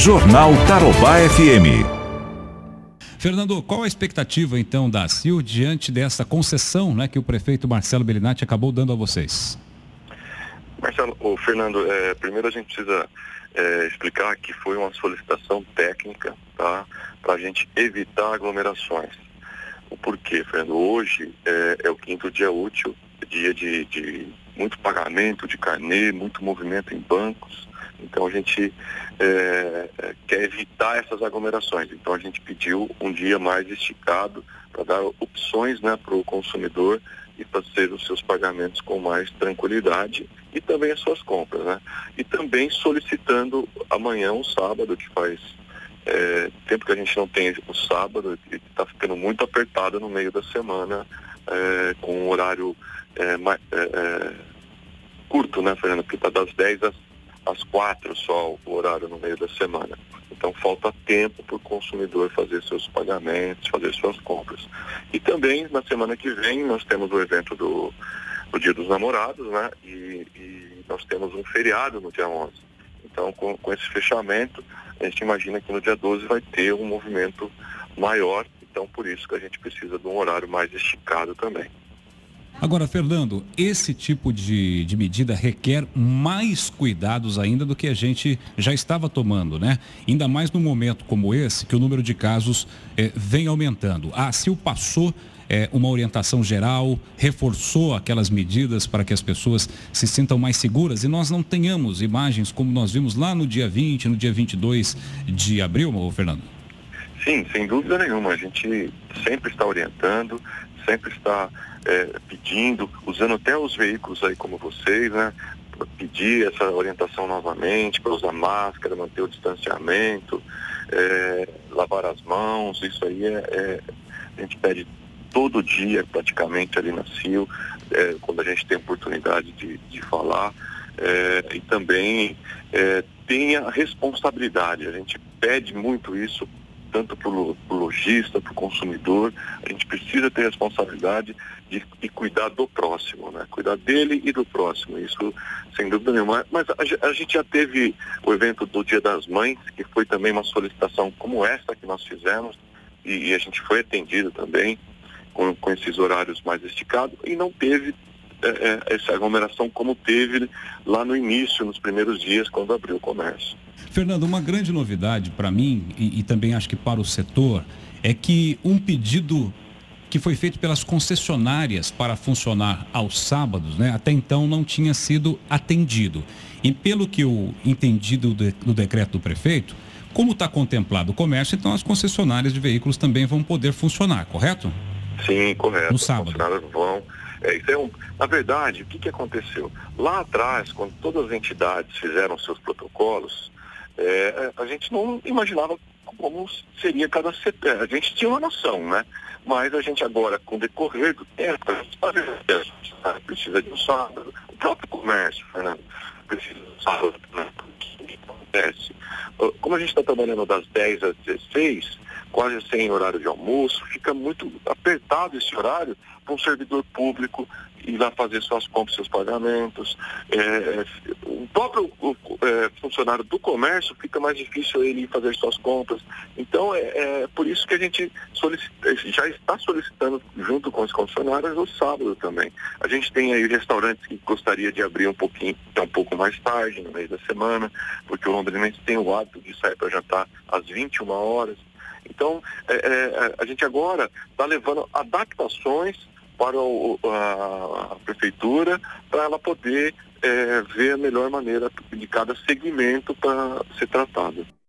Jornal Tarobá FM. Fernando, qual a expectativa então da CIL diante dessa concessão né, que o prefeito Marcelo Bellinati acabou dando a vocês? Marcelo, o Fernando, é, primeiro a gente precisa é, explicar que foi uma solicitação técnica tá, para a gente evitar aglomerações. O porquê, Fernando? Hoje é, é o quinto dia útil, dia de, de muito pagamento de carnê, muito movimento em bancos. Então a gente é, é, quer evitar essas aglomerações. Então a gente pediu um dia mais esticado para dar opções né, para o consumidor e fazer os seus pagamentos com mais tranquilidade e também as suas compras. Né? E também solicitando amanhã, um sábado, que faz é, tempo que a gente não tem o sábado, está ficando muito apertado no meio da semana, é, com um horário é, é, curto, né, Fernando? Porque está das 10 às às quatro só o horário no meio da semana. Então falta tempo para o consumidor fazer seus pagamentos, fazer suas compras. E também na semana que vem nós temos o evento do, Dia dos Namorados, né? E, e, nós temos um feriado no dia 11. Então com, com esse fechamento, a gente imagina que no dia 12 vai ter um movimento maior. Então por isso que a gente precisa de um horário mais esticado também. Agora, Fernando, esse tipo de, de medida requer mais cuidados ainda do que a gente já estava tomando, né? Ainda mais num momento como esse, que o número de casos eh, vem aumentando. A CIL passou eh, uma orientação geral, reforçou aquelas medidas para que as pessoas se sintam mais seguras e nós não tenhamos imagens como nós vimos lá no dia 20, no dia 22 de abril, Fernando? Sim, sem dúvida nenhuma. A gente sempre está orientando, sempre está é, pedindo, usando até os veículos aí como vocês, né? Pedir essa orientação novamente, para usar máscara, manter o distanciamento, é, lavar as mãos, isso aí é, é, a gente pede todo dia praticamente ali na CIO, é, quando a gente tem oportunidade de, de falar. É, e também é, tenha responsabilidade. A gente pede muito isso tanto para o lojista, para o consumidor, a gente precisa ter responsabilidade de, de, cuidar do próximo, né? Cuidar dele e do próximo, isso sem dúvida nenhuma. Mas a, a, gente já teve o evento do Dia das Mães, que foi também uma solicitação como essa que nós fizemos, e, e a gente foi atendido também com, com esses horários mais esticados, e não teve é, é, essa aglomeração como teve lá no início, nos primeiros dias, quando abriu o comércio. Fernando, uma grande novidade para mim e, e também acho que para o setor é que um pedido que foi feito pelas concessionárias para funcionar aos sábados, né, até então não tinha sido atendido. E pelo que eu entendi do, do decreto do prefeito, como está contemplado o comércio, então as concessionárias de veículos também vão poder funcionar, correto? Sim, correto. No sábado. Vão. É, isso é um, na verdade, o que, que aconteceu? Lá atrás, quando todas as entidades fizeram seus protocolos, é, a gente não imaginava como seria cada setor. A gente tinha uma noção, né? Mas a gente agora, com o decorrer do tempo, a gente sabe, precisa de um sábado. O próprio comércio, Fernando, precisa de um sábado. Né? O que acontece? Como a gente está trabalhando das 10 às 16, quase sem horário de almoço, fica muito apertado esse horário para um servidor público ir lá fazer suas compras, seus pagamentos. É, o próprio o, é, funcionário do comércio fica mais difícil ele fazer suas compras. Então é, é por isso que a gente solicita, já está solicitando junto com os funcionários o sábado também. A gente tem aí restaurantes que gostaria de abrir um pouquinho, um pouco mais tarde, no meio da semana, porque o londrinense tem o hábito de sair para jantar às 21 horas. Então, é, é, a gente agora está levando adaptações para o, a, a, prefeitura para ela poder é, ver a melhor maneira de cada segmento para ser tratado.